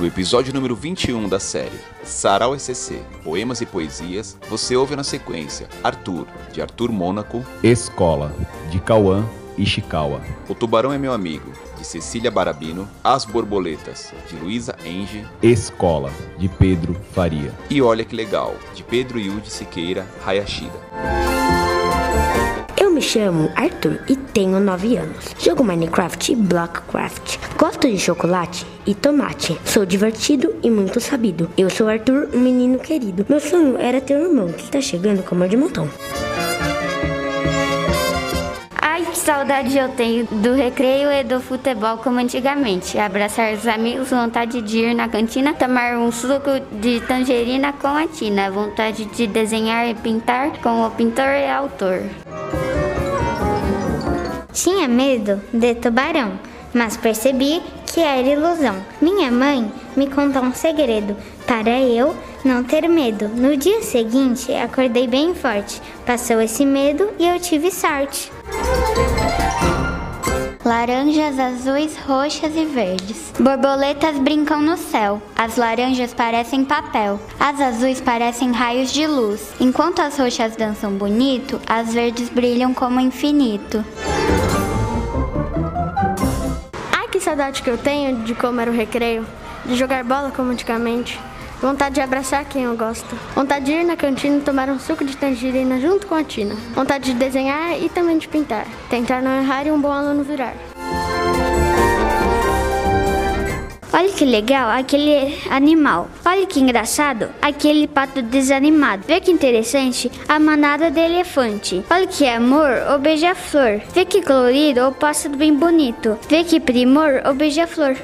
No episódio número 21 da série Sarau SCC, Poemas e Poesias, você ouve na sequência Arthur, de Arthur Mônaco, Escola, de Cauã Ishikawa. O Tubarão é Meu Amigo, de Cecília Barabino, As Borboletas, de Luísa Enge, Escola, de Pedro Faria. e Olha Que Legal, de Pedro Yudi Siqueira Hayashida. Me chamo Arthur e tenho 9 anos. Jogo Minecraft e Blockcraft. Gosto de chocolate e tomate. Sou divertido e muito sabido. Eu sou Arthur, um menino querido. Meu sonho era ter um irmão que está chegando com amor de montão. Ai, que saudade eu tenho do recreio e do futebol como antigamente. Abraçar os amigos, vontade de ir na cantina, tomar um suco de tangerina com a tina, vontade de desenhar e pintar com o pintor e autor. Tinha medo de tubarão, mas percebi que era ilusão. Minha mãe me contou um segredo para eu não ter medo. No dia seguinte, acordei bem forte. Passou esse medo e eu tive sorte. Laranjas azuis, roxas e verdes. Borboletas brincam no céu. As laranjas parecem papel. As azuis parecem raios de luz. Enquanto as roxas dançam bonito, as verdes brilham como infinito. Ai, que saudade que eu tenho de como era o recreio, de jogar bola como antigamente. Vontade de abraçar quem eu gosto. Vontade de ir na cantina e tomar um suco de tangerina junto com a Tina. Vontade de desenhar e também de pintar. Tentar não errar e um bom aluno virar. Que legal aquele animal. Olha que engraçado aquele pato desanimado. Vê que interessante a manada de elefante. Olha que amor o beija-flor. Vê que colorido o pássaro bem bonito. Vê que primor o beija-flor.